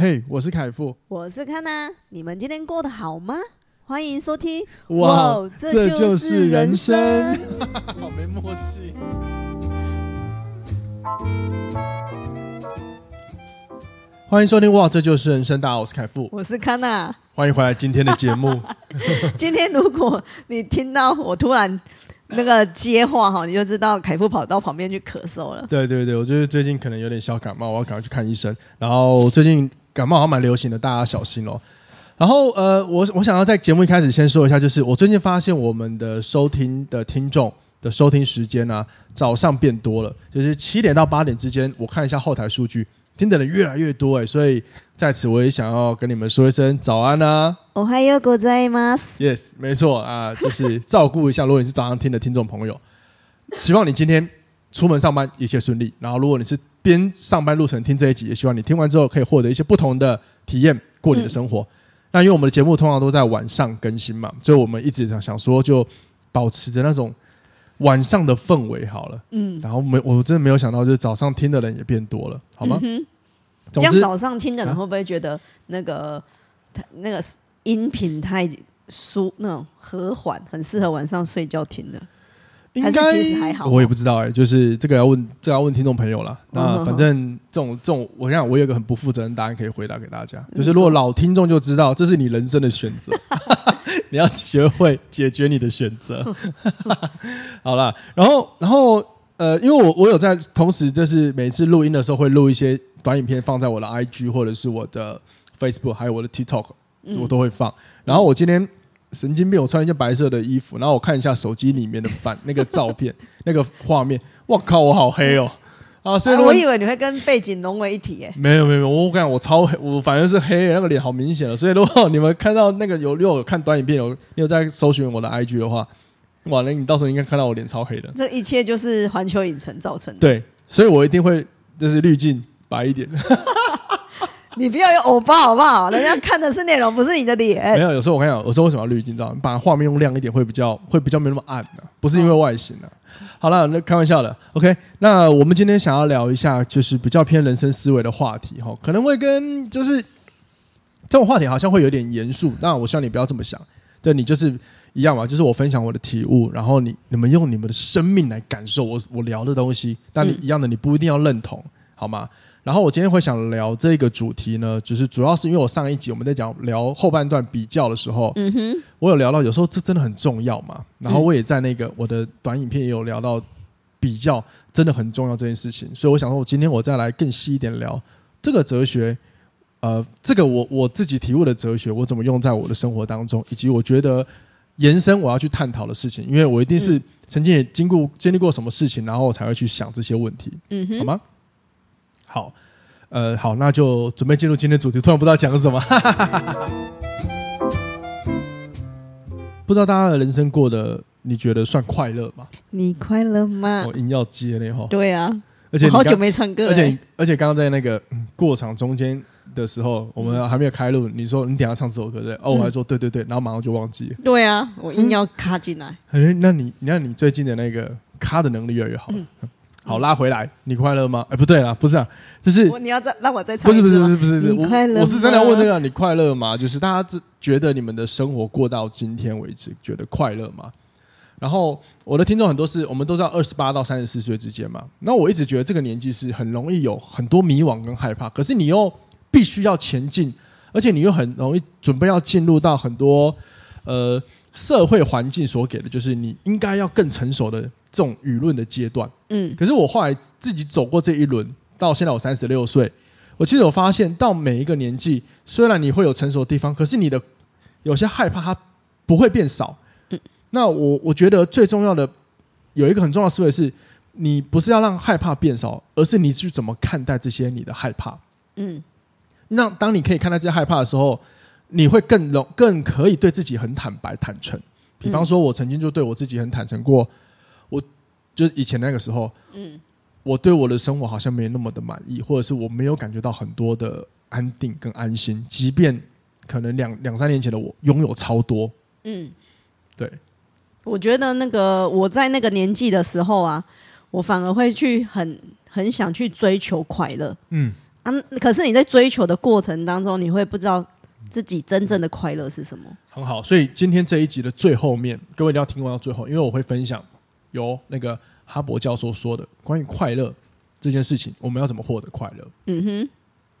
嘿，我是凯富，我是康娜，你们今天过得好吗？欢迎收听。哇，哇这就是人生，好没默契。欢迎收听。哇，这就是人生。大家好，我是凯富，我是康娜，欢迎回来今天的节目。今天如果你听到我突然那个接话哈，你就知道凯富跑到旁边去咳嗽了。对对对，我就是最近可能有点小感冒，我要赶快去看医生。然后最近。感冒好像蛮流行的，大家小心哦。然后呃，我我想要在节目一开始先说一下，就是我最近发现我们的收听的听众的收听时间呢、啊，早上变多了，就是七点到八点之间，我看一下后台数据，听的人越来越多哎，所以在此我也想要跟你们说一声早安啊。おはようございます。Yes，没错啊，就是照顾一下，如果你是早上听的听众朋友，希望你今天出门上班一切顺利。然后如果你是 边上班路程听这一集，也希望你听完之后可以获得一些不同的体验，过你的生活。嗯、那因为我们的节目通常都在晚上更新嘛，所以我们一直想想说，就保持着那种晚上的氛围好了。嗯，然后没，我真的没有想到，就是早上听的人也变多了，好吗？嗯、这样早上听的人会不会觉得那个那个音频太舒那种和缓，很适合晚上睡觉听的？应该其实还好，我也不知道哎、欸，就是这个要问，这个要问听众朋友了。那反正这种这种，我想我有个很不负责任答案可以回答给大家，就是如果老听众就知道，这是你人生的选择，你要学会解决你的选择。好了，然后然后呃，因为我我有在同时，就是每次录音的时候会录一些短影片放在我的 IG 或者是我的 Facebook，还有我的 TikTok，我都会放。然后我今天。神经病！我穿一件白色的衣服，然后我看一下手机里面的反那个照片，那个画面，我靠，我好黑哦！啊，所以、啊、我以为你会跟背景融为一体诶。没有没有，我感觉我超黑，我反正是黑，那个脸好明显了。所以如果你们看到那个有，如果有看短影片，有你有在搜寻我的 IG 的话，哇，那你到时候应该看到我脸超黑的。这一切就是环球影城造成的。对，所以我一定会就是滤镜白一点。你不要有欧巴好不好？人家看的是内容，不是你的脸。没有，有时候我跟你讲，有时候为什么要滤镜？知道吗？把画面用亮一点会比较会比较没那么暗的，不是因为外形啊。好了，那开玩笑的。OK，那我们今天想要聊一下，就是比较偏人生思维的话题哈，可能会跟就是这种话题好像会有点严肃。那我希望你不要这么想，对你就是一样嘛，就是我分享我的体悟，然后你你们用你们的生命来感受我我聊的东西。但你一样的，你不一定要认同，好吗？然后我今天会想聊这个主题呢，就是主要是因为我上一集我们在讲聊后半段比较的时候，嗯哼，我有聊到有时候这真的很重要嘛。然后我也在那个我的短影片也有聊到比较真的很重要这件事情，所以我想说，我今天我再来更细一点聊这个哲学，呃，这个我我自己体悟的哲学，我怎么用在我的生活当中，以及我觉得延伸我要去探讨的事情，因为我一定是曾经也经过经历过什么事情，然后我才会去想这些问题，嗯哼，好吗？好，呃，好，那就准备进入今天主题。突然不知道讲什么，不知道大家的人生过得你觉得算快乐吗？你快乐吗？我硬要接那哈。对啊，而且好久没唱歌了。而且而且刚刚在那个过场中间的时候，我们还没有开录，你说你等下唱这首歌对？哦，我还说对对对，然后马上就忘记了。对啊，我硬要卡进来。哎、嗯，那你那你最近的那个卡的能力越来越好。嗯好，拉回来，你快乐吗？哎，不对啦，不是啊，就是你要再让我再唱，不是不是不是不是，你快乐？我，我是真的要问这个，你快乐吗？就是大家觉得你们的生活过到今天为止，觉得快乐吗？然后我的听众很多是我们都知道二十八到三十四岁之间嘛，那我一直觉得这个年纪是很容易有很多迷惘跟害怕，可是你又必须要前进，而且你又很容易准备要进入到很多呃社会环境所给的，就是你应该要更成熟的。这种舆论的阶段，嗯，可是我后来自己走过这一轮，到现在我三十六岁，我其实有发现，到每一个年纪，虽然你会有成熟的地方，可是你的有些害怕它不会变少。嗯，那我我觉得最重要的有一个很重要的思维是，你不是要让害怕变少，而是你去怎么看待这些你的害怕。嗯，那当你可以看待这些害怕的时候，你会更容更可以对自己很坦白坦诚。比方说，我曾经就对我自己很坦诚过。我就是以前那个时候，嗯，我对我的生活好像没那么的满意，或者是我没有感觉到很多的安定跟安心，即便可能两两三年前的我拥有超多，嗯，对，我觉得那个我在那个年纪的时候啊，我反而会去很很想去追求快乐，嗯。啊，可是你在追求的过程当中，你会不知道自己真正的快乐是什么。很好，所以今天这一集的最后面，各位一定要听完到最后，因为我会分享由那个哈勃教授说的关于快乐这件事情，我们要怎么获得快乐？嗯哼。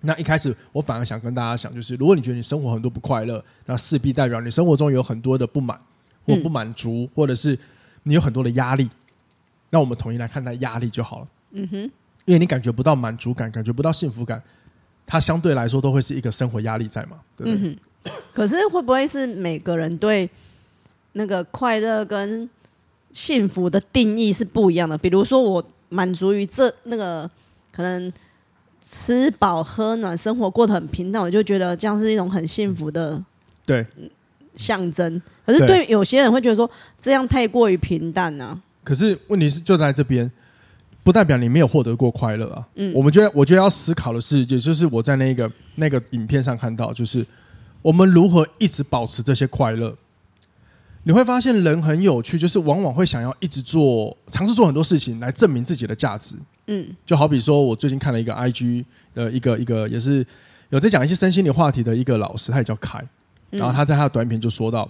那一开始我反而想跟大家讲，就是如果你觉得你生活很多不快乐，那势必代表你生活中有很多的不满或不满足，嗯、或者是你有很多的压力。那我们统一来看待压力就好了。嗯哼，因为你感觉不到满足感，感觉不到幸福感，它相对来说都会是一个生活压力在嘛，对不对？嗯。可是会不会是每个人对那个快乐跟幸福的定义是不一样的？比如说我满足于这那个可能。吃饱喝暖，生活过得很平淡，我就觉得这样是一种很幸福的对象征。可是对有些人会觉得说这样太过于平淡呢、啊。可是问题是就在这边，不代表你没有获得过快乐啊。嗯，我们觉得我觉得要思考的是，也就是我在那个那个影片上看到，就是我们如何一直保持这些快乐。你会发现人很有趣，就是往往会想要一直做，尝试做很多事情来证明自己的价值。嗯，就好比说，我最近看了一个 IG 的一个一个，也是有在讲一些身心灵话题的一个老师，他也叫凯。然后他在他的短片就说到，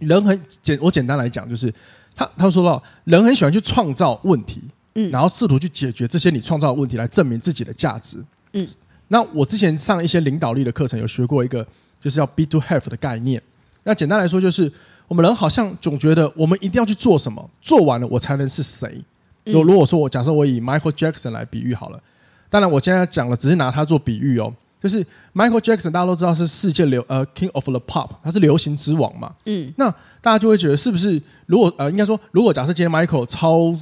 人很简，我简单来讲，就是他他说到，人很喜欢去创造问题，嗯，然后试图去解决这些你创造的问题，来证明自己的价值。嗯，那我之前上一些领导力的课程，有学过一个，就是要 be to have 的概念。那简单来说，就是我们人好像总觉得我们一定要去做什么，做完了我才能是谁。如如果说我假设我以 Michael Jackson 来比喻好了，当然我现在讲了只是拿他做比喻哦，就是 Michael Jackson 大家都知道是世界流呃 King of the Pop，他是流行之王嘛。嗯，那大家就会觉得是不是？如果呃应该说，如果假设今天 Michael 超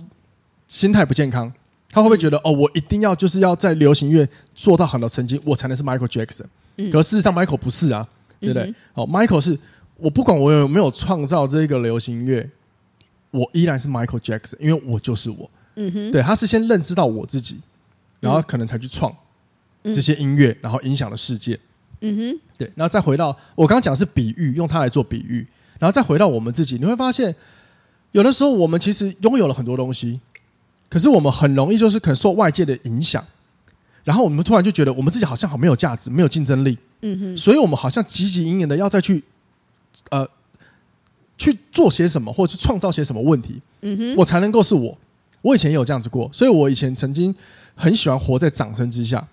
心态不健康，他会不会觉得哦，我一定要就是要在流行乐做到很多成绩，我才能是 Michael Jackson？嗯，可事实上 Michael 不是啊，对不对？哦，Michael 是我不管我有没有创造这个流行乐。我依然是 Michael Jackson，因为我就是我。嗯哼，对，他是先认知到我自己，然后可能才去创这些音乐，然后影响了世界。嗯哼，对，然后再回到我刚刚讲的是比喻，用它来做比喻，然后再回到我们自己，你会发现，有的时候我们其实拥有了很多东西，可是我们很容易就是可能受外界的影响，然后我们突然就觉得我们自己好像好没有价值，没有竞争力。嗯哼，所以我们好像汲汲营营的要再去，呃。去做些什么，或者是创造些什么问题，嗯哼，我才能够是我。我以前也有这样子过，所以我以前曾经很喜欢活在掌声之下。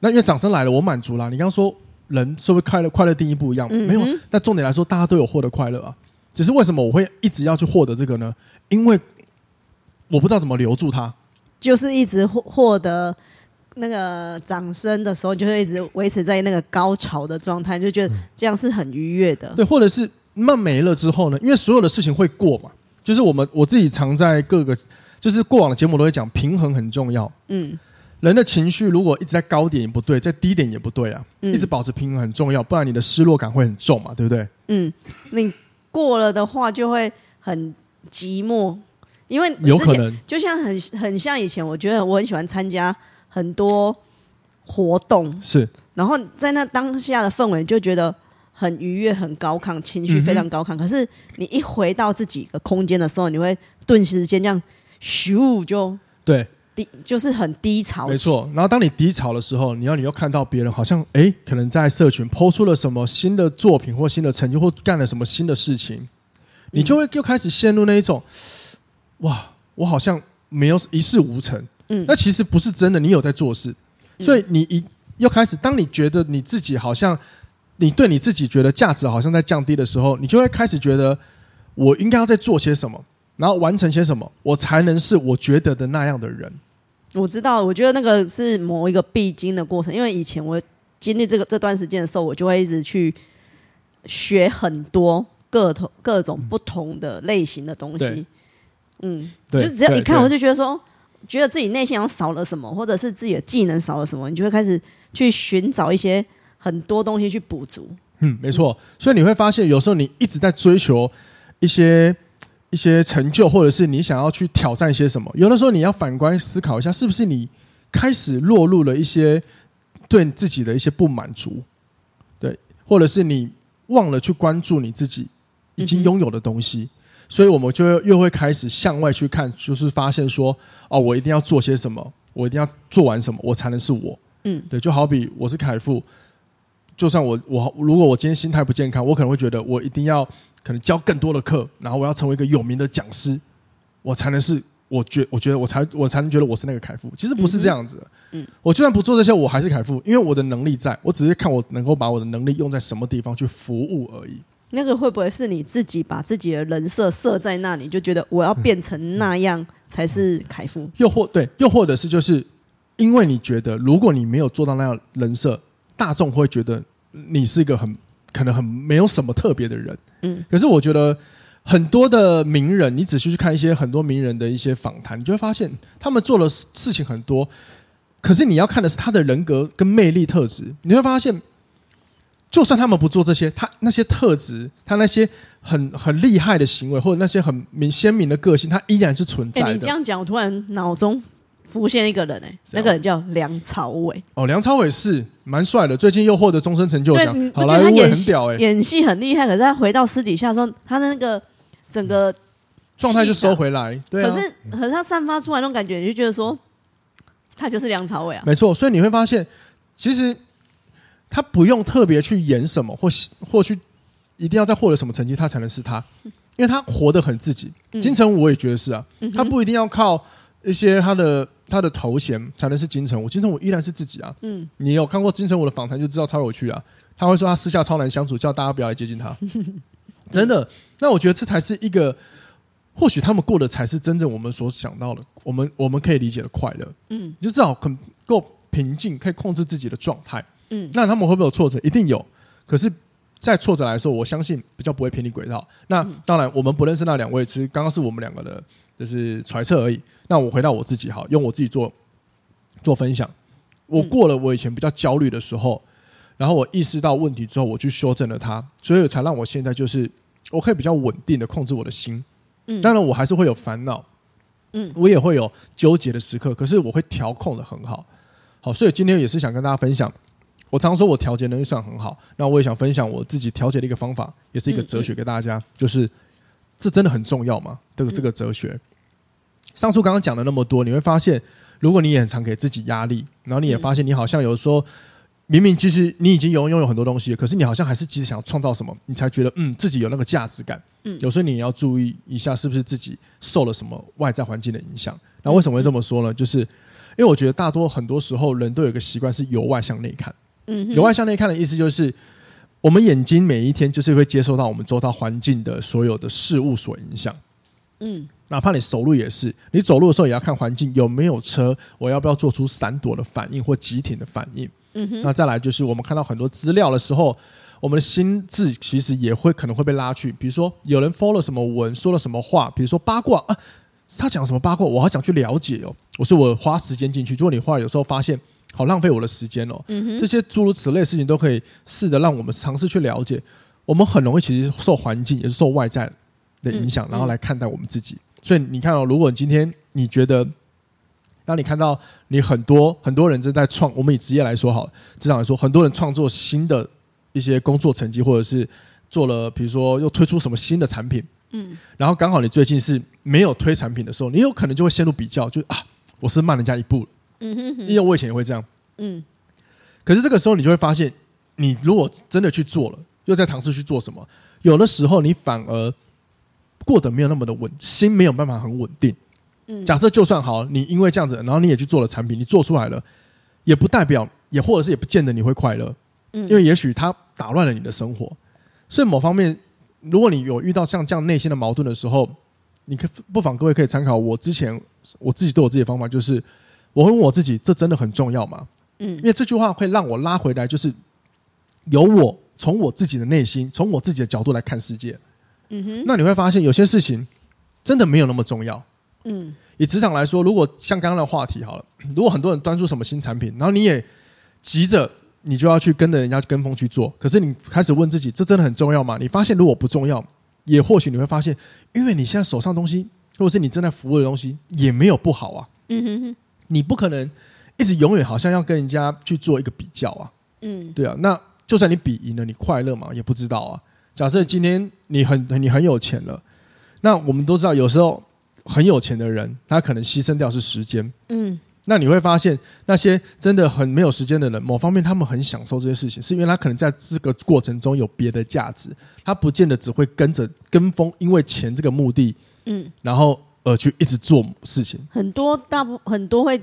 那因为掌声来了，我满足了。你刚刚说人是不是快乐？快乐定义不一样，嗯，没有。那重点来说，大家都有获得快乐啊。只是为什么我会一直要去获得这个呢？因为我不知道怎么留住他，就是一直获获得那个掌声的时候，就会一直维持在那个高潮的状态，就觉得这样是很愉悦的。对，或者是。慢没了之后呢？因为所有的事情会过嘛，就是我们我自己常在各个，就是过往的节目都会讲，平衡很重要。嗯，人的情绪如果一直在高点也不对，在低点也不对啊，嗯，一直保持平衡很重要，不然你的失落感会很重嘛，对不对？嗯，你过了的话就会很寂寞，因为有可能就像很很像以前，我觉得我很喜欢参加很多活动，是，然后在那当下的氛围就觉得。很愉悦，很高亢，情绪非常高亢。嗯、可是你一回到自己的空间的时候，你会顿时间这样咻就对低，就是很低潮。没错。然后当你低潮的时候，你要你又看到别人好像哎，可能在社群 PO 出了什么新的作品或新的成就，或干了什么新的事情，你就会又开始陷入那一种、嗯、哇，我好像没有一事无成。嗯，那其实不是真的，你有在做事。所以你一又开始，当你觉得你自己好像。你对你自己觉得价值好像在降低的时候，你就会开始觉得我应该要在做些什么，然后完成些什么，我才能是我觉得的那样的人。我知道，我觉得那个是某一个必经的过程，因为以前我经历这个这段时间的时候，我就会一直去学很多各种各种不同的类型的东西。嗯，就是只要一看，我就觉得说，觉得自己内心好像少了什么，或者是自己的技能少了什么，你就会开始去寻找一些。很多东西去补足，嗯，没错。所以你会发现，有时候你一直在追求一些一些成就，或者是你想要去挑战一些什么。有的时候你要反观思考一下，是不是你开始落入了一些对自己的一些不满足，对，或者是你忘了去关注你自己已经拥有的东西。嗯、所以我们就又会开始向外去看，就是发现说，哦，我一定要做些什么，我一定要做完什么，我才能是我。嗯，对，就好比我是凯富，就算我我如果我今天心态不健康，我可能会觉得我一定要可能教更多的课，然后我要成为一个有名的讲师，我才能是我觉我觉得我才我才能觉得我是那个凯富。其实不是这样子的，嗯，我就算不做这些，我还是凯富，因为我的能力在，我只是看我能够把我的能力用在什么地方去服务而已。那个会不会是你自己把自己的人设设在那里，就觉得我要变成那样才是凯夫？又或对，又或者是就是因为你觉得，如果你没有做到那样人设，大众会觉得你是一个很可能很没有什么特别的人。嗯，可是我觉得很多的名人，你仔细去看一些很多名人的一些访谈，你就会发现他们做的事情很多，可是你要看的是他的人格跟魅力特质，你会发现。就算他们不做这些，他那些特质，他那些很很厉害的行为，或者那些很明鲜明的个性，他依然是存在的。欸、你这样讲，我突然脑中浮现一个人、欸，哎，那个人叫梁朝伟。哦，梁朝伟是蛮帅的，最近又获得终身成就奖，好莱坞也很屌、欸，哎，演戏很厉害。可是他回到私底下时候，他的那个整个状态就收回来。对、啊，可是可是他散发出来那种感觉，你就觉得说，他就是梁朝伟啊。没错，所以你会发现，其实。他不用特别去演什么，或或去一定要再获得什么成绩，他才能是他，因为他活得很自己。金城武我也觉得是啊，他不一定要靠一些他的他的头衔才能是金城武，金城武依然是自己啊。嗯，你有看过金城武的访谈就知道超有趣啊。他会说他私下超难相处，叫大家不要来接近他。真的，那我觉得这才是一个，或许他们过的才是真正我们所想到的，我们我们可以理解的快乐。嗯，你就至少很够平静，可以控制自己的状态。嗯，那他们会不会有挫折？一定有。可是，在挫折来说，我相信比较不会偏离轨道。那当然，我们不认识那两位，其实刚刚是我们两个的，就是揣测而已。那我回到我自己，好，用我自己做做分享。我过了我以前比较焦虑的时候，然后我意识到问题之后，我去修正了它，所以才让我现在就是我可以比较稳定的控制我的心。嗯，当然我还是会有烦恼，嗯，我也会有纠结的时刻，可是我会调控的很好。好，所以今天也是想跟大家分享。我常说，我调节能力算很好。那我也想分享我自己调节的一个方法，也是一个哲学给大家，就是这真的很重要吗？这个这个哲学。上述刚刚讲了那么多，你会发现，如果你也很常给自己压力，然后你也发现你好像有时候明明其实你已经拥拥有很多东西，可是你好像还是其实想要创造什么，你才觉得嗯自己有那个价值感。嗯，有时候你也要注意一下，是不是自己受了什么外在环境的影响？那为什么会这么说呢？就是因为我觉得大多很多时候人都有一个习惯是由外向内看。由外向内看的意思就是，我们眼睛每一天就是会接受到我们周遭环境的所有的事物所影响。嗯，哪怕你走路也是，你走路的时候也要看环境有没有车，我要不要做出闪躲的反应或急停的反应。嗯哼。那再来就是，我们看到很多资料的时候，我们的心智其实也会可能会被拉去。比如说，有人 follow 了什么文，说了什么话，比如说八卦啊，他讲什么八卦，我好想去了解哦。我说我花时间进去，如果你话有时候发现。好浪费我的时间哦！这些诸如此类事情都可以试着让我们尝试去了解。我们很容易其实受环境也是受外在的影响，然后来看待我们自己。所以你看哦，如果今天你觉得，当你看到你很多很多人正在创，我们以职业来说好，职场来说，很多人创作新的一些工作成绩，或者是做了，比如说又推出什么新的产品，嗯，然后刚好你最近是没有推产品的时候，你有可能就会陷入比较，就啊，我是慢人家一步了。嗯哼哼，因为我以前也会这样，嗯，可是这个时候你就会发现，你如果真的去做了，又在尝试去做什么，有的时候你反而过得没有那么的稳，心没有办法很稳定。嗯，假设就算好，你因为这样子，然后你也去做了产品，你做出来了，也不代表，也或者是也不见得你会快乐，嗯，因为也许它打乱了你的生活。所以某方面，如果你有遇到像这样内心的矛盾的时候，你可不妨各位可以参考我之前我自己对我自己的方法，就是。我会问我自己：这真的很重要吗？嗯，因为这句话会让我拉回来，就是由我从我自己的内心，从我自己的角度来看世界。嗯哼，那你会发现有些事情真的没有那么重要。嗯，以职场来说，如果像刚刚的话题好了，如果很多人端出什么新产品，然后你也急着你就要去跟着人家跟风去做，可是你开始问自己：这真的很重要吗？你发现如果不重要，也或许你会发现，因为你现在手上的东西，或者是你正在服务的东西，也没有不好啊。嗯哼哼。你不可能一直永远好像要跟人家去做一个比较啊，嗯，对啊，那就算你比赢了，你快乐吗？也不知道啊。假设今天你很你很有钱了，那我们都知道，有时候很有钱的人，他可能牺牲掉是时间，嗯，那你会发现，那些真的很没有时间的人，某方面他们很享受这些事情，是因为他可能在这个过程中有别的价值，他不见得只会跟着跟风，因为钱这个目的，嗯，然后而去一直做事情。很多大部很多会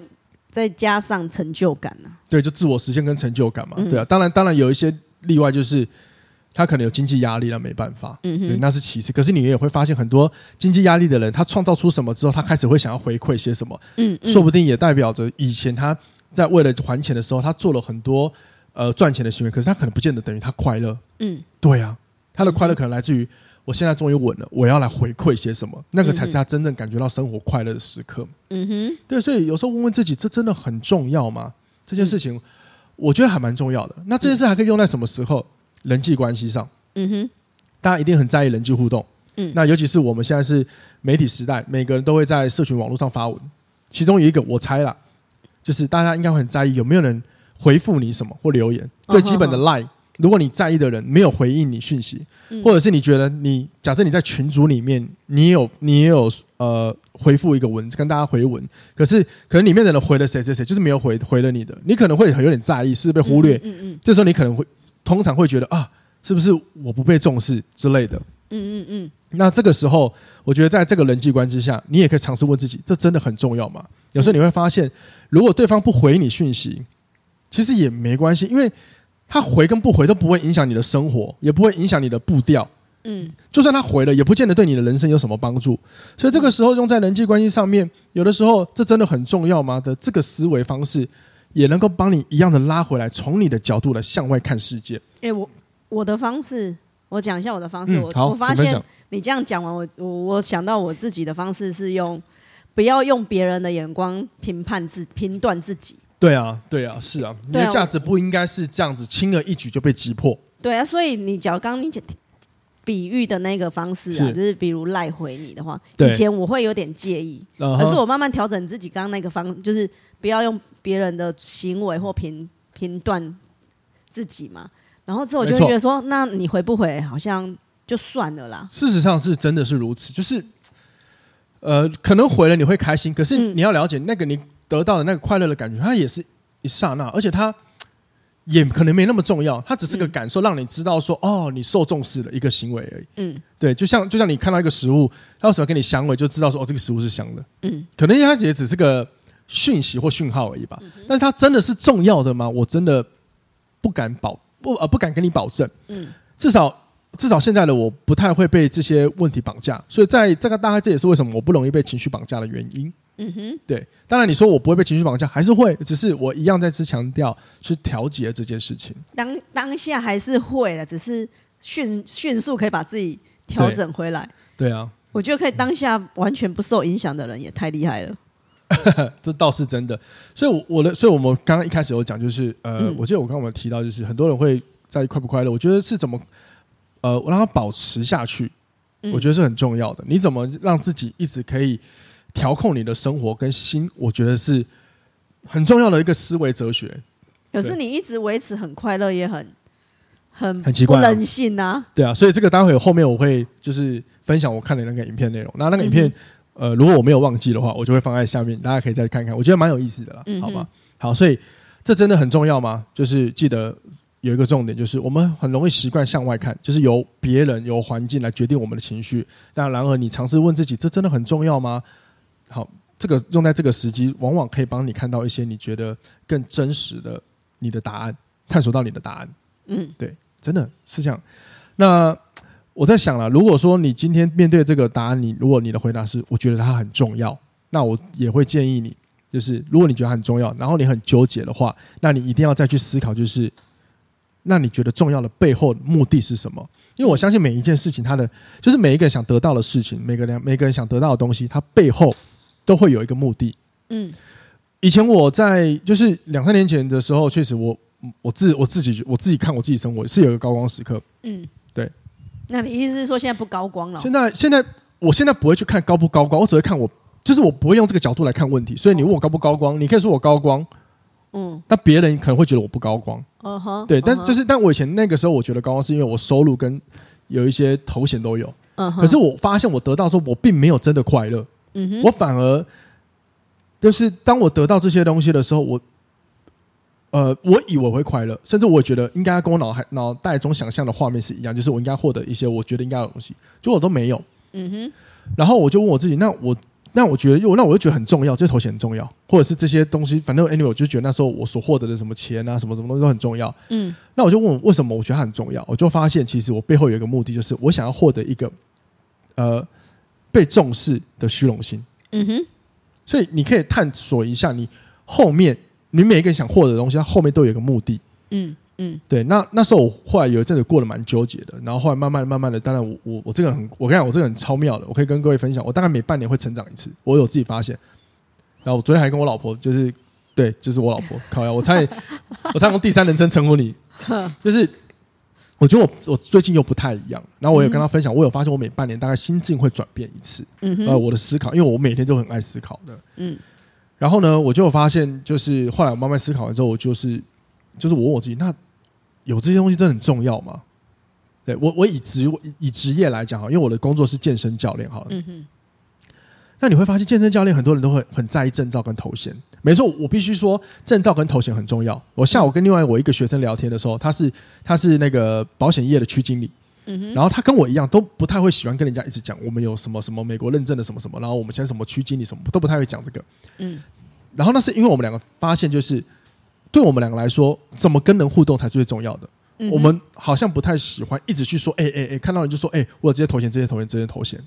再加上成就感呢、啊，对，就自我实现跟成就感嘛，对啊。当然，当然有一些例外，就是。他可能有经济压力，那没办法，嗯哼，那是其次。可是你也会发现，很多经济压力的人，他创造出什么之后，他开始会想要回馈些什么，嗯，嗯，说不定也代表着以前他在为了还钱的时候，他做了很多呃赚钱的行为，可是他可能不见得等于他快乐，嗯，对啊，他的快乐可能来自于我现在终于稳了，我要来回馈些什么，那个才是他真正感觉到生活快乐的时刻，嗯哼，对，所以有时候问问自己，这真的很重要吗？这件事情，我觉得还蛮重要的。那这件事还可以用在什么时候？人际关系上，嗯哼，大家一定很在意人际互动，嗯，那尤其是我们现在是媒体时代，每个人都会在社群网络上发文，其中有一个我猜啦，就是大家应该会很在意有没有人回复你什么或留言，最基本的 line，如果你在意的人没有回应你讯息，或者是你觉得你假设你在群组里面，你也有你也有呃回复一个文跟大家回文，可是可能里面的人回了谁谁谁，就是没有回回了你的，你可能会很有点在意，是不是被忽略，嗯嗯，这时候你可能会。通常会觉得啊，是不是我不被重视之类的？嗯嗯嗯。那这个时候，我觉得在这个人际关系下，你也可以尝试问自己：这真的很重要吗？有时候你会发现，如果对方不回你讯息，其实也没关系，因为他回跟不回都不会影响你的生活，也不会影响你的步调。嗯。就算他回了，也不见得对你的人生有什么帮助。所以这个时候用在人际关系上面，有的时候这真的很重要吗？的这个思维方式。也能够帮你一样的拉回来，从你的角度来向外看世界。哎，我我的方式，我讲一下我的方式。我我发现你这样讲完，我我我想到我自己的方式是用，不要用别人的眼光评判自评断自己。对啊，对啊，是啊，你的价值不应该是这样子轻而易举就被击破。对啊，所以你讲刚刚你讲比喻的那个方式啊，就是比如赖回你的话，以前我会有点介意，可是我慢慢调整自己，刚刚那个方就是不要用。别人的行为或评评断自己嘛，然后之后我就会觉得说，那你回不回，好像就算了啦。事实上是真的是如此，就是呃，可能回了你会开心，可是你要了解，那个你得到的那个快乐的感觉，它也是一刹那，而且它也可能没那么重要，它只是个感受，让你知道说，哦，你受重视的一个行为而已。嗯，对，就像就像你看到一个食物，它为什么给你香味，就知道说，哦，这个食物是香的。嗯，可能一开始也只是个。讯息或讯号而已吧，但是它真的是重要的吗？我真的不敢保不呃不敢跟你保证。嗯，至少至少现在的我不太会被这些问题绑架，所以在这个大概这也是为什么我不容易被情绪绑架的原因。嗯哼，对。当然你说我不会被情绪绑架，还是会，只是我一样在此强调是调节这件事情。当当下还是会的，只是迅迅速可以把自己调整回来。对，对啊，我觉得可以当下完全不受影响的人也太厉害了。这倒是真的，所以我，我的，所以我们刚刚一开始有讲，就是，呃，嗯、我记得我刚刚我们提到，就是很多人会在意快不快乐，我觉得是怎么，呃，我让他保持下去，我觉得是很重要的。你怎么让自己一直可以调控你的生活跟心，我觉得是很重要的一个思维哲学。可是你一直维持很快乐，也很很很奇怪，不人性啊。对啊，所以这个待会后面我会就是分享我看的那个影片内容，那那个影片。嗯呃，如果我没有忘记的话，我就会放在下面，大家可以再看看，我觉得蛮有意思的啦，好吗？好，所以这真的很重要吗？就是记得有一个重点，就是我们很容易习惯向外看，就是由别人、由环境来决定我们的情绪。但然而，你尝试问自己，这真的很重要吗？好，这个用在这个时机，往往可以帮你看到一些你觉得更真实的你的答案，探索到你的答案。嗯，对，真的是这样。那。我在想了，如果说你今天面对这个答案，你如果你的回答是我觉得它很重要，那我也会建议你，就是如果你觉得它很重要，然后你很纠结的话，那你一定要再去思考，就是那你觉得重要的背后目的是什么？因为我相信每一件事情，它的就是每一个人想得到的事情，每个人每个人想得到的东西，它背后都会有一个目的。嗯，以前我在就是两三年前的时候，确实我我自我自己我自己看我自己生活是有一个高光时刻。嗯。对那你意思是说现在不高光了？现在现在，我现在不会去看高不高光，我只会看我，就是我不会用这个角度来看问题。所以你问我高不高光，你可以说我高光，嗯，但别人可能会觉得我不高光。嗯哼，对，但就是但我以前那个时候，我觉得高光是因为我收入跟有一些头衔都有。嗯哼，可是我发现我得到之后，我并没有真的快乐。嗯哼，我反而就是当我得到这些东西的时候，我呃，我以为我会快乐，甚至我觉得应该跟我脑海脑袋中想象的画面是一样，就是我应该获得一些我觉得应该有的东西，结果我都没有。嗯哼。然后我就问我自己，那我那我觉得，又那我就觉得很重要，这些头衔很重要，或者是这些东西，反正 anyway，我就觉得那时候我所获得的什么钱啊，什么什么东西都很重要。嗯。那我就问我为什么我觉得它很重要，我就发现其实我背后有一个目的，就是我想要获得一个呃被重视的虚荣心。嗯哼。所以你可以探索一下，你后面你每一个想获得的东西，它后面都有一个目的。嗯嗯，对。那那时候我后来有一阵子过得蛮纠结的，然后后来慢慢慢慢的，当然我我我这个人很，我跟你讲，我这个人很超妙的，我可以跟各位分享，我大概每半年会成长一次，我有自己发现。然后我昨天还跟我老婆，就是对，就是我老婆，靠呀，我差点 我差点用第三人称称呼你，就是。我觉得我我最近又不太一样，然后我有跟他分享，我有发现我每半年大概心境会转变一次，嗯呃，我的思考，因为我每天都很爱思考的，嗯，然后呢，我就有发现，就是后来我慢慢思考完之后，我就是就是我问我自己，那有这些东西真的很重要吗？对我，我以职以职业来讲哈，因为我的工作是健身教练，好了，嗯哼，那你会发现健身教练很多人都会很在意证照跟头衔。没错，我必须说证照跟头衔很重要。我下午跟另外我一个学生聊天的时候，他是他是那个保险业的区经理，嗯哼，然后他跟我一样都不太会喜欢跟人家一直讲我们有什么什么美国认证的什么什么，然后我们现在什么区经理什么都不太会讲这个，嗯，然后那是因为我们两个发现，就是对我们两个来说，怎么跟人互动才是最重要的。嗯、我们好像不太喜欢一直去说，哎哎哎，看到人就说，哎，我有这些头衔，这些头衔，这些头衔。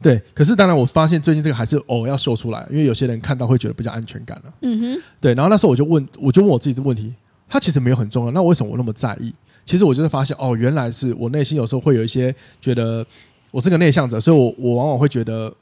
对，可是当然，我发现最近这个还是偶尔要秀出来，因为有些人看到会觉得比较安全感了。嗯哼。对，然后那时候我就问，我就问我自己这个问题，它其实没有很重要，那为什么我那么在意？其实我就是发现，哦，原来是我内心有时候会有一些觉得我是个内向者，所以我我往往会觉得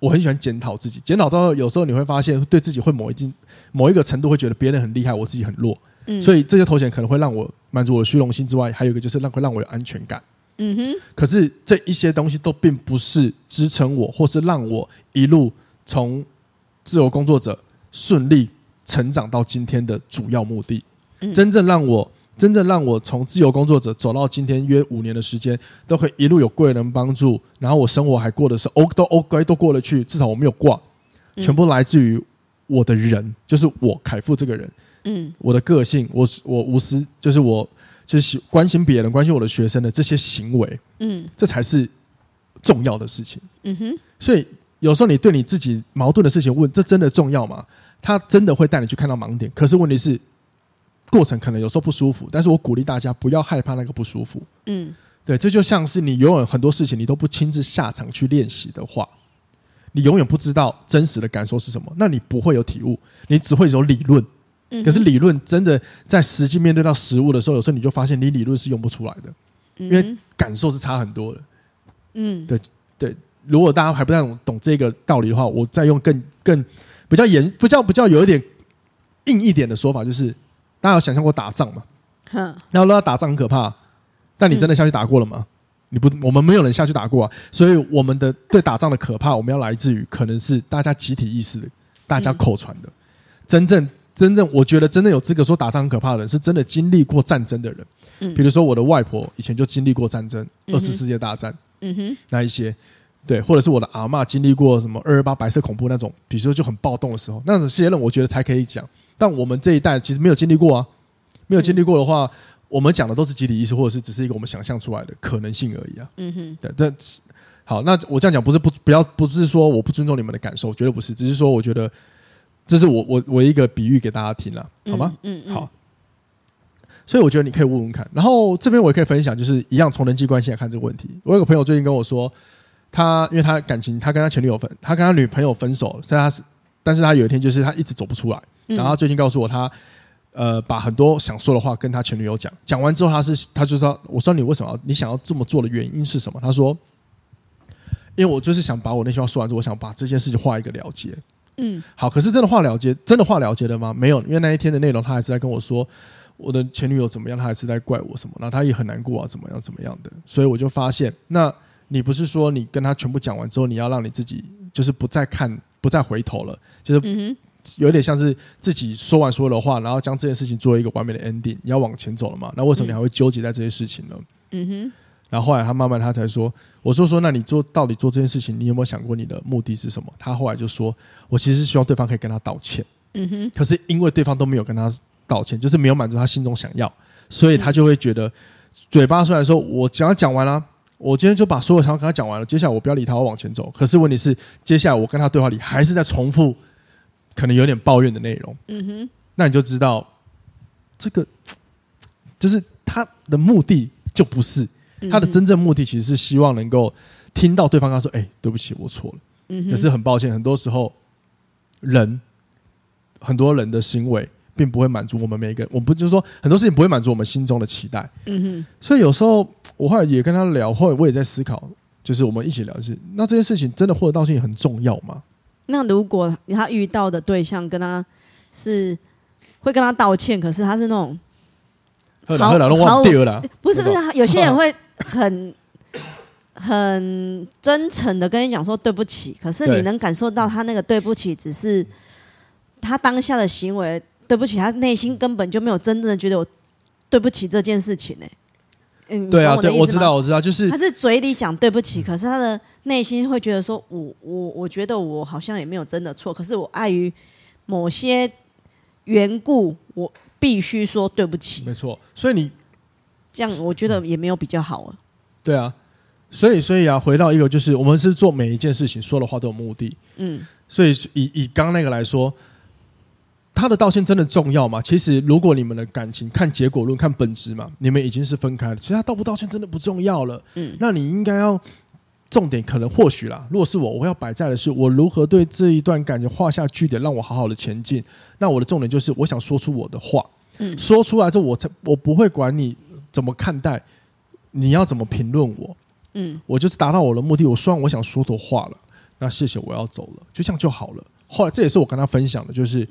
我很喜欢检讨自己，检讨到有时候你会发现对自己会某一定某一个程度会觉得别人很厉害，我自己很弱。嗯。所以这些头衔可能会让我满足我的虚荣心之外，还有一个就是让会让我有安全感。嗯哼，可是这一些东西都并不是支撑我，或是让我一路从自由工作者顺利成长到今天的主要目的。真正让我真正让我从自由工作者走到今天约五年的时间，都可以一路有贵人帮助，然后我生活还过得是 O 都 OK 都过得去，至少我没有挂，全部来自于我的人，就是我凯富这个人。嗯，我的个性，我我无私，就是我。就是关心别人、关心我的学生的这些行为，嗯，这才是重要的事情。嗯哼，所以有时候你对你自己矛盾的事情问，这真的重要吗？他真的会带你去看到盲点。可是问题是，过程可能有时候不舒服。但是我鼓励大家不要害怕那个不舒服。嗯，对，这就像是你永远很多事情你都不亲自下场去练习的话，你永远不知道真实的感受是什么，那你不会有体悟，你只会有理论。可是理论真的在实际面对到实物的时候，有时候你就发现你理论是用不出来的，因为感受是差很多的。嗯，对对。如果大家还不太懂懂这个道理的话，我再用更更比较严、比较比较有一点硬一点的说法，就是大家有想象过打仗吗？然后说打仗很可怕，但你真的下去打过了吗？你不，我们没有人下去打过啊。所以我们的对打仗的可怕，我们要来自于可能是大家集体意识的，大家口传的，真正。真正我觉得真正有资格说打仗很可怕的人，是真的经历过战争的人。嗯，比如说我的外婆以前就经历过战争，二次世界大战。嗯哼，那一些对，或者是我的阿嬷经历过什么二二八白色恐怖那种，比如说就很暴动的时候，那种些人我觉得才可以讲。但我们这一代其实没有经历过啊，没有经历过的话，我们讲的都是集体意识，或者是只是一个我们想象出来的可能性而已啊。嗯哼，对，这好，那我这样讲不是不不要不是说我不尊重你们的感受，绝对不是，只是说我觉得。这是我我我一个比喻给大家听了，好吗？嗯，嗯，好。所以我觉得你可以问问看。然后这边我也可以分享，就是一样从人际关系来看这个问题。我有个朋友最近跟我说，他因为他感情，他跟他前女友分，他跟他女朋友分手了，但他是，但是他有一天就是他一直走不出来。然后他最近告诉我，他呃把很多想说的话跟他前女友讲，讲完之后他是他就说，我说你为什么你想要这么做的原因是什么？他说，因为我就是想把我那句话说完之后，我想把这件事情画一个了结。嗯，好，可是真的话了结，真的话了结了吗？没有，因为那一天的内容，他还是在跟我说我的前女友怎么样，他还是在怪我什么，然后他也很难过啊，怎么样怎么样的，所以我就发现，那你不是说你跟他全部讲完之后，你要让你自己就是不再看，不再回头了，就是有点像是自己说完所有的话，然后将这件事情作为一个完美的 ending，你要往前走了嘛？那为什么你还会纠结在这些事情呢？嗯哼，然后后来他慢慢他才说，我说说，那你做到底做这件事情，你有没有想过你的目的是什么？他后来就说，我其实希望对方可以跟他道歉。嗯哼。可是因为对方都没有跟他道歉，就是没有满足他心中想要，所以他就会觉得，嘴巴虽然说我讲讲完了。我今天就把所有想要跟他讲完了，接下来我不要理他，我往前走。可是问题是，接下来我跟他对话里还是在重复，可能有点抱怨的内容。嗯哼，那你就知道，这个就是他的目的就不是他的真正目的，其实是希望能够听到对方跟他说：“哎，对不起，我错了。”嗯哼，可是很抱歉，很多时候人很多人的行为。并不会满足我们每一个人，我不就是说很多事情不会满足我们心中的期待。嗯哼。所以有时候我后来也跟他聊，后来我也在思考，就是我们一起聊的是，那这件事情真的获得道歉很重要吗？那如果他遇到的对象跟他是会跟他道歉，可是他是那种好好忘掉了，不是不是，有些人会很很真诚的跟你讲说对不起，可是你能感受到他那个对不起只是他当下的行为。对不起，他内心根本就没有真正的觉得我对不起这件事情呢。嗯，对啊，对，我知道，我知道，就是他是嘴里讲对不起，可是他的内心会觉得说，我我我觉得我好像也没有真的错，可是我碍于某些缘故，我必须说对不起。没错，所以你这样，我觉得也没有比较好啊。对啊，所以所以啊，回到一个就是，我们是做每一件事情说的话都有目的。嗯，所以以以刚刚那个来说。他的道歉真的重要吗？其实，如果你们的感情看结果论、看本质嘛，你们已经是分开了。其实他道不道歉真的不重要了。嗯，那你应该要重点，可能或许啦。如果是我，我要摆在的是我如何对这一段感情画下句点，让我好好的前进。那我的重点就是，我想说出我的话。嗯，说出来之后，我才我不会管你怎么看待，你要怎么评论我。嗯，我就是达到我的目的。我说完我想说的话了，那谢谢，我要走了，就这样就好了。后来这也是我跟他分享的，就是。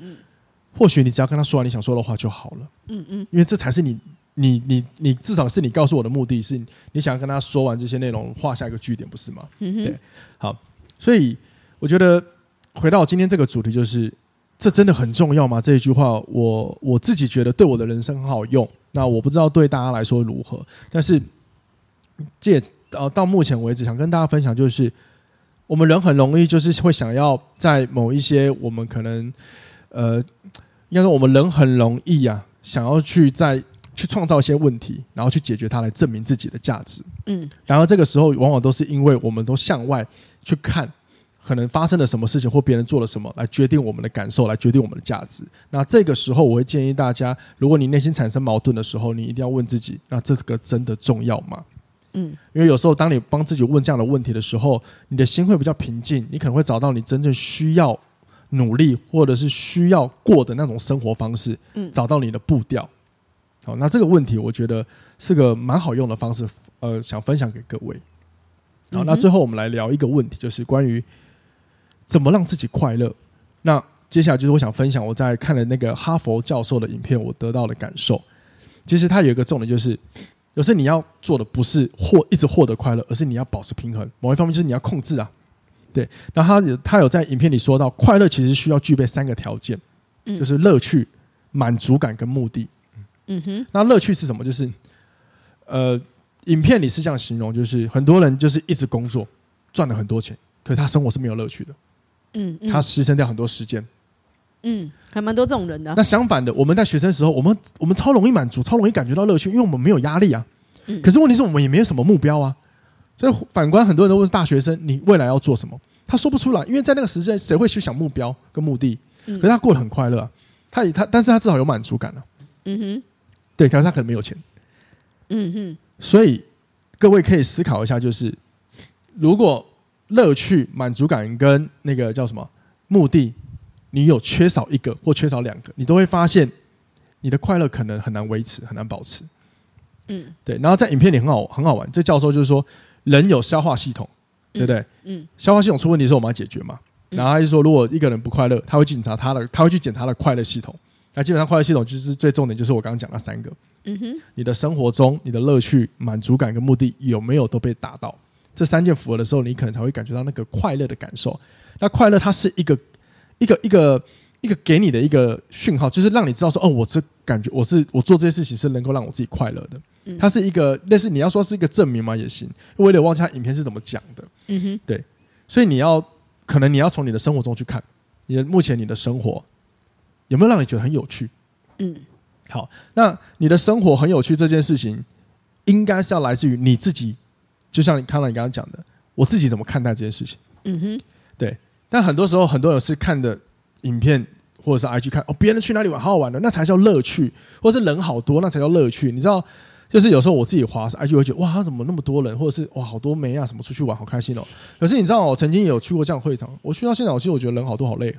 或许你只要跟他说完你想说的话就好了。嗯嗯，因为这才是你你你你至少是你告诉我的目的是你想要跟他说完这些内容，画下一个句点，不是吗？对，好，所以我觉得回到今天这个主题，就是这真的很重要吗？这一句话，我我自己觉得对我的人生很好用。那我不知道对大家来说如何，但是借呃到目前为止，想跟大家分享就是，我们人很容易就是会想要在某一些我们可能呃。应该说，我们人很容易啊，想要去在去创造一些问题，然后去解决它，来证明自己的价值。嗯，然后这个时候往往都是因为我们都向外去看，可能发生了什么事情或别人做了什么，来决定我们的感受，来决定我们的价值。那这个时候，我会建议大家，如果你内心产生矛盾的时候，你一定要问自己：那这个真的重要吗？嗯，因为有时候当你帮自己问这样的问题的时候，你的心会比较平静，你可能会找到你真正需要。努力或者是需要过的那种生活方式，嗯，找到你的步调。好，那这个问题我觉得是个蛮好用的方式，呃，想分享给各位。好，那最后我们来聊一个问题，就是关于怎么让自己快乐。那接下来就是我想分享我在看了那个哈佛教授的影片，我得到的感受。其实他有一个重点，就是有时候你要做的不是获一直获得快乐，而是你要保持平衡。某一方面就是你要控制啊。对，那他有他有在影片里说到，快乐其实需要具备三个条件，嗯、就是乐趣、满足感跟目的。嗯哼，那乐趣是什么？就是呃，影片里是这样形容，就是很多人就是一直工作，赚了很多钱，可是他生活是没有乐趣的。嗯，嗯，他牺牲掉很多时间。嗯，还蛮多这种人的。那相反的，我们在学生时候，我们我们超容易满足，超容易感觉到乐趣，因为我们没有压力啊。嗯、可是问题是我们也没有什么目标啊。所以反观很多人都问大学生：“你未来要做什么？”他说不出来，因为在那个时间，谁会去想目标跟目的？可是他过得很快乐啊，他他，但是他至少有满足感了。嗯哼，对，可是他可能没有钱。嗯哼，所以各位可以思考一下，就是如果乐趣、满足感跟那个叫什么目的，你有缺少一个或缺少两个，你都会发现你的快乐可能很难维持，很难保持。嗯，对。然后在影片里很好很好玩，这教授就是说。人有消化系统，对不对？嗯，嗯，消化系统出问题的时候，我们要解决嘛。然后他就说，如果一个人不快乐，他会去检查他的，他会去检查他的快乐系统。那基本上快乐系统就是最重点，就是我刚刚讲那三个。嗯哼，你的生活中，你的乐趣、满足感跟目的有没有都被达到？这三件符合的时候，你可能才会感觉到那个快乐的感受。那快乐它是一个一个一个一个给你的一个讯号，就是让你知道说，哦，我这感觉我是我做这些事情是能够让我自己快乐的。嗯、它是一个类似你要说是一个证明嘛也行，我有点忘记他影片是怎么讲的。嗯哼，对，所以你要可能你要从你的生活中去看，你的目前你的生活有没有让你觉得很有趣？嗯，好，那你的生活很有趣这件事情，应该是要来自于你自己，就像你看到你刚刚讲的，我自己怎么看待这件事情？嗯哼，对。但很多时候，很多人是看的影片或者是 IG 看哦，别人去哪里玩好好玩的，那才叫乐趣，或者是人好多，那才叫乐趣。你知道？就是有时候我自己滑 IG 会觉得哇，他怎么那么多人，或者是哇，好多妹啊，什么出去玩好开心哦。可是你知道，我曾经有去过这样的会场，我去到现场，我其实我觉得人好多好累。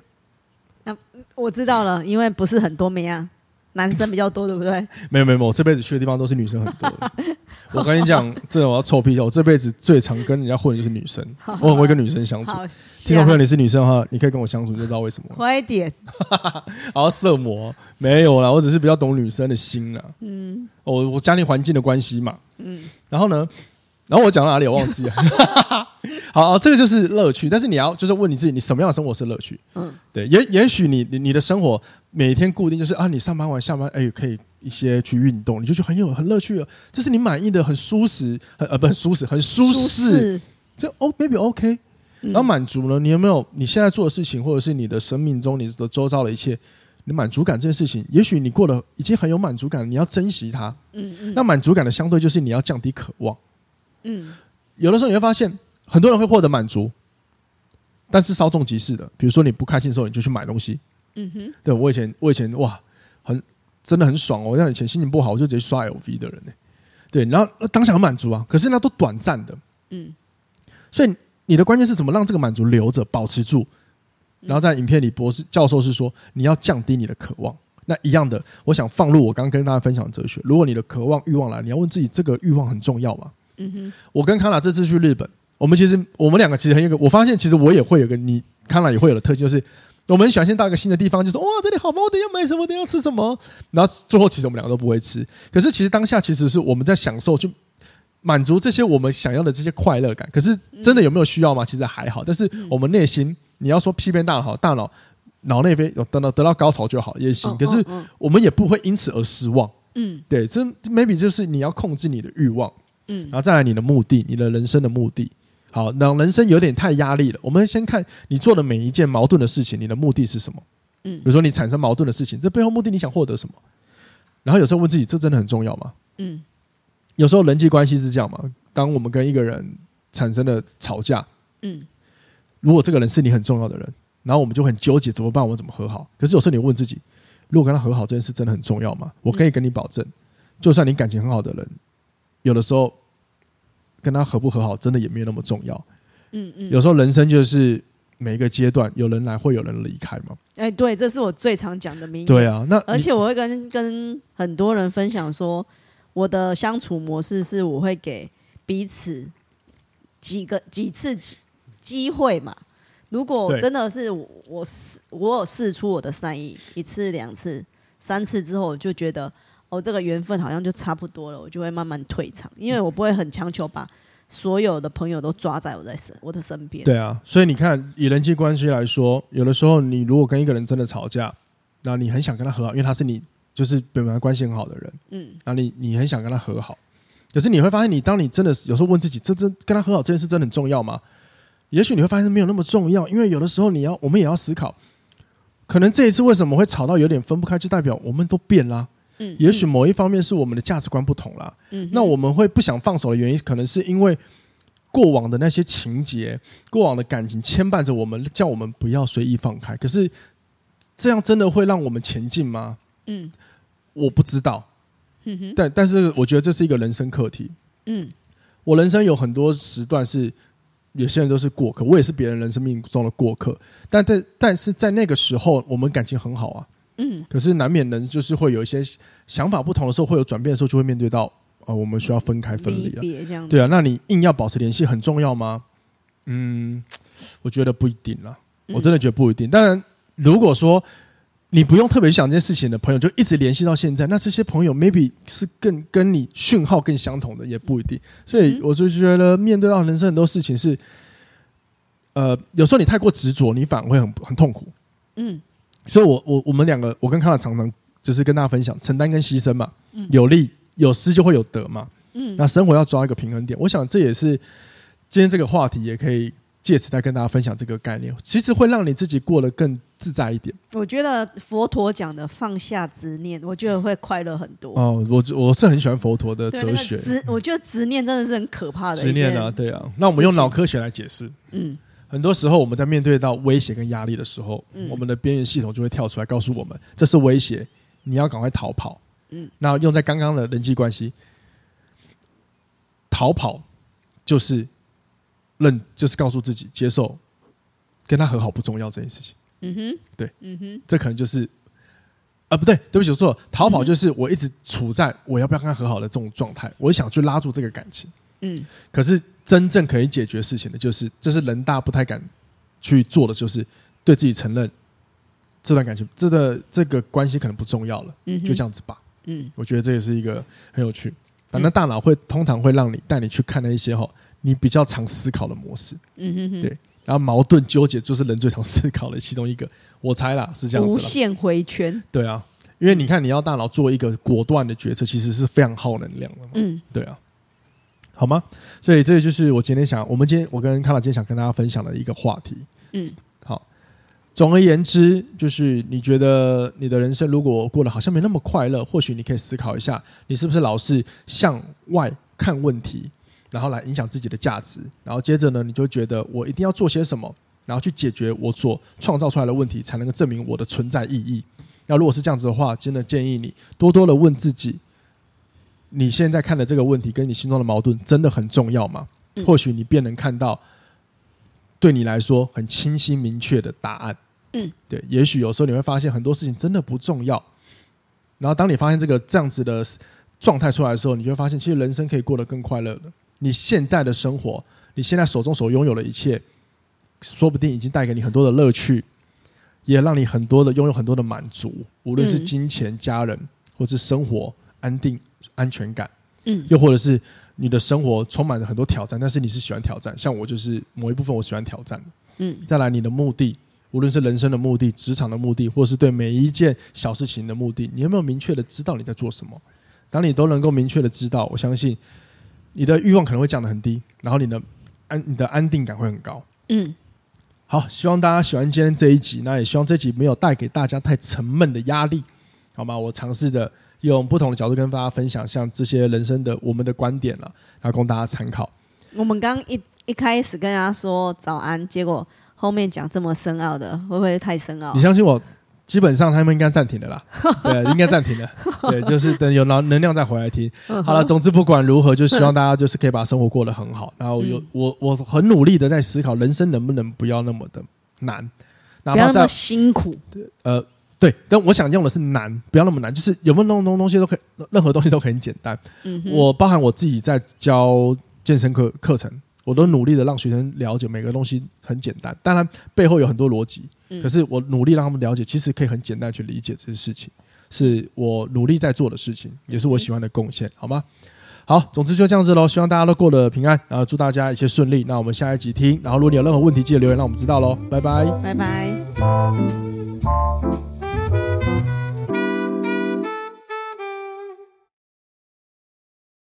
那我知道了，因为不是很多妹啊。男生比较多，对不对？没有没有，我这辈子去的地方都是女生很多。我跟你讲，这我要臭屁，我这辈子最常跟人家混的就是女生。我很会跟女生相处。听众朋友，你是女生的话，你可以跟我相处，你就知道为什么。快一点。然后 色魔没有啦，我只是比较懂女生的心啦。嗯。我我家庭环境的关系嘛。嗯。然后呢？然后我讲到哪里？我忘记了。好，这个就是乐趣。但是你要就是问你自己，你什么样的生活是乐趣？嗯，对。也也许你你你的生活每天固定就是啊，你上班完下班，哎，可以一些去运动，你就觉得很有很乐趣了。这是你满意的，很舒适，很呃不很舒适，很舒适。就哦，maybe OK。然后满足呢？你有没有你现在做的事情，或者是你的生命中你的周遭的一切，你满足感这件事情，也许你过得已经很有满足感，你要珍惜它。嗯嗯。那满足感的相对就是你要降低渴望。嗯。有的时候你会发现。很多人会获得满足，但是稍纵即逝的。比如说你不开心的时候，你就去买东西。嗯哼，对，我以前，我以前哇，很真的很爽哦。我像以前心情不好，我就直接刷 LV 的人呢。对，然后当下很满足啊，可是那都短暂的。嗯，所以你的关键是怎么让这个满足留着、保持住？然后在影片里，博士教授是说，你要降低你的渴望。那一样的，我想放入我刚刚跟大家分享哲学。如果你的渴望欲望来，你要问自己，这个欲望很重要吗？嗯哼，我跟康娜这次去日本。我们其实，我们两个其实很有个，我发现其实我也会有个，你康纳也会有的特性，就是我们喜欢先到一个新的地方，就是哇，这里好棒，我等下要买什么，等下要吃什么，然后最后其实我们两个都不会吃。可是其实当下其实是我们在享受，去满足这些我们想要的这些快乐感。可是真的有没有需要吗？其实还好。但是我们内心，你要说批评大脑好，大脑脑内啡有得到得到高潮就好也行。可是我们也不会因此而失望。嗯，对，这 maybe 就是你要控制你的欲望，嗯，然后再来你的目的，你的人生的目的。好，那人生有点太压力了。我们先看你做的每一件矛盾的事情，你的目的是什么？嗯，比如说你产生矛盾的事情，这背后目的你想获得什么？然后有时候问自己，这真的很重要吗？嗯，有时候人际关系是这样嘛。当我们跟一个人产生了吵架，嗯，如果这个人是你很重要的人，然后我们就很纠结怎么办？我们怎么和好？可是有时候你问自己，如果跟他和好这件事真的很重要吗？我可以跟你保证，就算你感情很好的人，有的时候。跟他和不和好，真的也没有那么重要。嗯嗯，有时候人生就是每一个阶段，有人来，会有人离开嘛。哎，对，这是我最常讲的名言。对啊，那而且我会跟跟很多人分享说，我的相处模式是我会给彼此几个几次机会嘛。如果真的是我试我有试出我的善意一次两次三次之后，我就觉得。我、哦、这个缘分好像就差不多了，我就会慢慢退场，因为我不会很强求把所有的朋友都抓在我在身我的身边。对啊，所以你看，以人际关系来说，有的时候你如果跟一个人真的吵架，那你很想跟他和好，因为他是你就是本来关系很好的人，嗯，那你你很想跟他和好，可是你会发现，你当你真的有时候问自己，这真跟他和好这件事真的很重要吗？也许你会发现没有那么重要，因为有的时候你要我们也要思考，可能这一次为什么会吵到有点分不开，就代表我们都变啦。嗯，也许某一方面是我们的价值观不同啦。嗯，那我们会不想放手的原因，可能是因为过往的那些情节、过往的感情牵绊着我们，叫我们不要随意放开。可是这样真的会让我们前进吗？嗯，我不知道。嗯哼，但但是我觉得这是一个人生课题。嗯，我人生有很多时段是有些人都是过客，我也是别人人生命中的过客。但在但是在那个时候，我们感情很好啊。嗯，可是难免人就是会有一些想法不同的时候，会有转变的时候，就会面对到呃，我们需要分开分离了。这样。对啊，那你硬要保持联系很重要吗？嗯，我觉得不一定啦。我真的觉得不一定。当然，如果说你不用特别想这件事情的朋友，就一直联系到现在，那这些朋友 maybe 是更跟你讯号更相同的，也不一定。所以我就觉得，面对到人生很多事情是，呃，有时候你太过执着，你反而会很很痛苦。嗯。所以我我我们两个，我跟康纳常常就是跟大家分享承担跟牺牲嘛，嗯、有利有失就会有得嘛，嗯，那生活要抓一个平衡点，我想这也是今天这个话题也可以借此再跟大家分享这个概念，其实会让你自己过得更自在一点。我觉得佛陀讲的放下执念，我觉得会快乐很多。哦，我我是很喜欢佛陀的哲学，执、那个、我觉得执念真的是很可怕的。执念啊，对啊，那我们用脑科学来解释，嗯。很多时候，我们在面对到威胁跟压力的时候，嗯、我们的边缘系统就会跳出来告诉我们，这是威胁，你要赶快逃跑。嗯，那用在刚刚的人际关系，逃跑就是认，就是告诉自己接受跟他和好不重要这件事情。嗯哼，对，嗯哼，这可能就是啊，不对，对不起，我错了，逃跑就是我一直处在我要不要跟他和好的这种状态，我想去拉住这个感情。嗯，可是。真正可以解决事情的，就是这是人大不太敢去做的，就是对自己承认这段感情，这个这个关系可能不重要了，嗯，就这样子吧。嗯，我觉得这也是一个很有趣。反正大脑会通常会让你带你去看那一些哈，你比较常思考的模式。嗯哼哼，对。然后矛盾纠结就是人最常思考的其中一个，我猜啦是这样子。无限回圈。对啊，因为你看你要大脑做一个果断的决策，其实是非常耗能量的嘛。嗯，对啊。好吗？所以这个就是我今天想，我们今天我跟康纳今天想跟大家分享的一个话题。嗯，好。总而言之，就是你觉得你的人生如果过得好像没那么快乐，或许你可以思考一下，你是不是老是向外看问题，然后来影响自己的价值，然后接着呢，你就觉得我一定要做些什么，然后去解决我所创造出来的问题，才能够证明我的存在意义。那如果是这样子的话，真的建议你多多的问自己。你现在看的这个问题，跟你心中的矛盾真的很重要吗？或许你便能看到对你来说很清晰明确的答案。嗯，对，也许有时候你会发现很多事情真的不重要。然后当你发现这个这样子的状态出来的时候，你就会发现其实人生可以过得更快乐的。你现在的生活，你现在手中所拥有的一切，说不定已经带给你很多的乐趣，也让你很多的拥有很多的满足，无论是金钱、家人，或是生活安定。安全感，嗯，又或者是你的生活充满了很多挑战，但是你是喜欢挑战，像我就是某一部分我喜欢挑战的，嗯，再来你的目的，无论是人生的目的、职场的目的，或是对每一件小事情的目的，你有没有明确的知道你在做什么？当你都能够明确的知道，我相信你的欲望可能会降得很低，然后你的安你的安定感会很高，嗯，好，希望大家喜欢今天这一集，那也希望这集没有带给大家太沉闷的压力，好吗？我尝试着。用不同的角度跟大家分享，像这些人生的我们的观点了，然后供大家参考。我们刚一一开始跟大家说早安，结果后面讲这么深奥的，会不会太深奥？你相信我，基本上他们应该暂停了啦。对，应该暂停了。对，就是等有能能量再回来听。好了，总之不管如何，就希望大家就是可以把生活过得很好。然后有我我很努力的在思考，人生能不能不要那么的难，哪怕不要那么辛苦。呃。对，但我想用的是难，不要那么难，就是有没有那种东西都可以，任何东西都很简单。嗯，我包含我自己在教健身课课程，我都努力的让学生了解每个东西很简单，当然背后有很多逻辑，可是我努力让他们了解，其实可以很简单去理解这些事情，是我努力在做的事情，也是我喜欢的贡献，好吗？好，总之就这样子喽，希望大家都过得平安，然后祝大家一切顺利。那我们下一集听，然后如果你有任何问题，记得留言让我们知道喽，拜拜，拜拜。